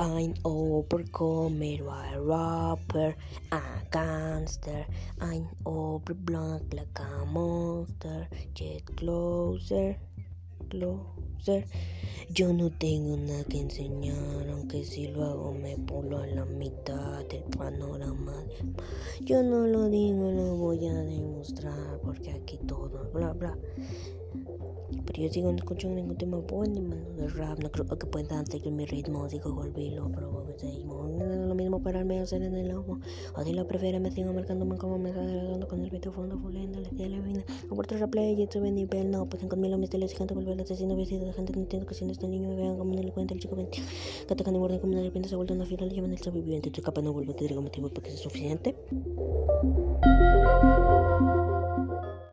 I'm overcomer, a rapper, a gangster. I'm over black like a monster. Get closer, closer. Yo no tengo nada que enseñar, aunque si lo hago me pulo a la mitad del panorama. Yo no lo digo, lo voy a demostrar, porque aquí todo, bla, bla. Pero yo sigo escuchando ningún tema bueno, de rap. No creo que puedan seguir mi ritmo. Sigo volverlo, pero seguimos. No lo mismo pararme a hacer en el. O si lo prefiere, me sigo marcándome como me está con el video fondo fulendo. Le di la vida. Aporto replay y sube nivel. No, pues conmigo mis teles gigante volver asesino vestido de gente. No entiendo que siendo este niño me vean como un delincuente. El chico 20. Que atacan y muerden como una serpiente. Se ha una fiera. Le llaman el sobreviviente. Tu capa no vuelve a tener motivo porque es suficiente.